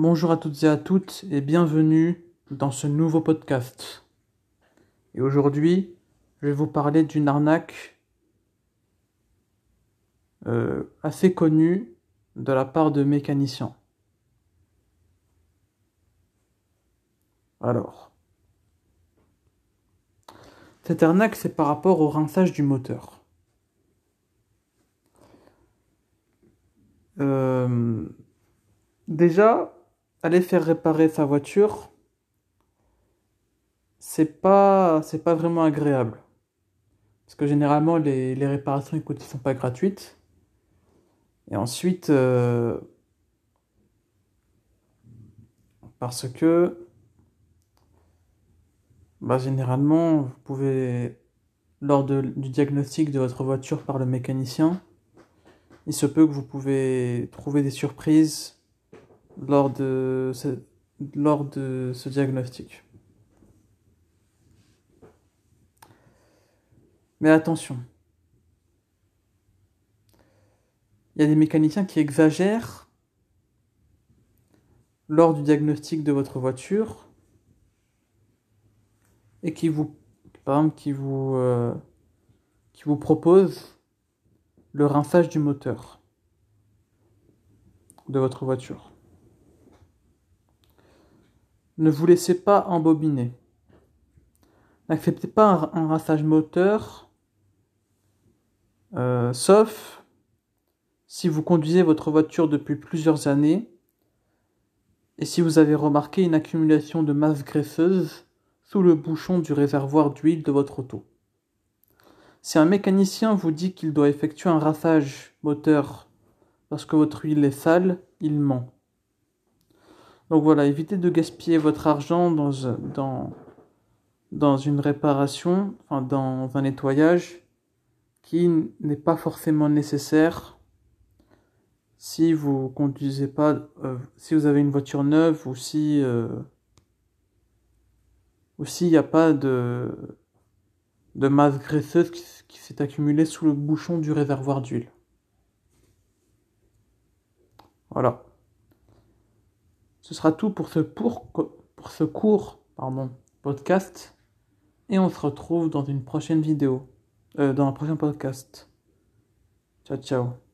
Bonjour à toutes et à toutes et bienvenue dans ce nouveau podcast. Et aujourd'hui, je vais vous parler d'une arnaque euh, assez connue de la part de mécaniciens. Alors, cette arnaque, c'est par rapport au rinçage du moteur. Euh, déjà, aller faire réparer sa voiture, c'est pas, pas vraiment agréable. Parce que généralement, les, réparations, écoute, sont pas gratuites. Et ensuite, euh, parce que, bah, généralement, vous pouvez, lors du diagnostic de votre voiture par le mécanicien, il se peut que vous pouvez trouver des surprises lors de ce, diagnostic. Mais attention, il y a des mécaniciens qui exagèrent lors du diagnostic de votre voiture et qui vous, par exemple, qui vous, euh, qui vous proposent le rinçage du moteur de votre voiture. Ne vous laissez pas embobiner. N'acceptez pas un, rinçage moteur, euh, sauf si vous conduisez votre voiture depuis plusieurs années et si vous avez remarqué une accumulation de masse graisseuse sous le bouchon du réservoir d'huile de votre auto. Si un mécanicien vous dit qu'il doit effectuer un rinçage moteur parce que votre huile est sale, il ment. Donc voilà, évitez de gaspiller votre argent dans, dans, dans une réparation, enfin dans un nettoyage qui n'est pas forcément nécessaire si vous conduisez pas, euh, si vous avez une voiture neuve ou si euh, ou s'il n'y a pas de de masse graisseuse qui, qui s'est accumulée sous le bouchon du réservoir d'huile. Voilà. Ce sera tout pour ce, pour, pour ce court pardon, podcast. Et on se retrouve dans une prochaine vidéo. Euh, dans un prochain podcast. Ciao, ciao.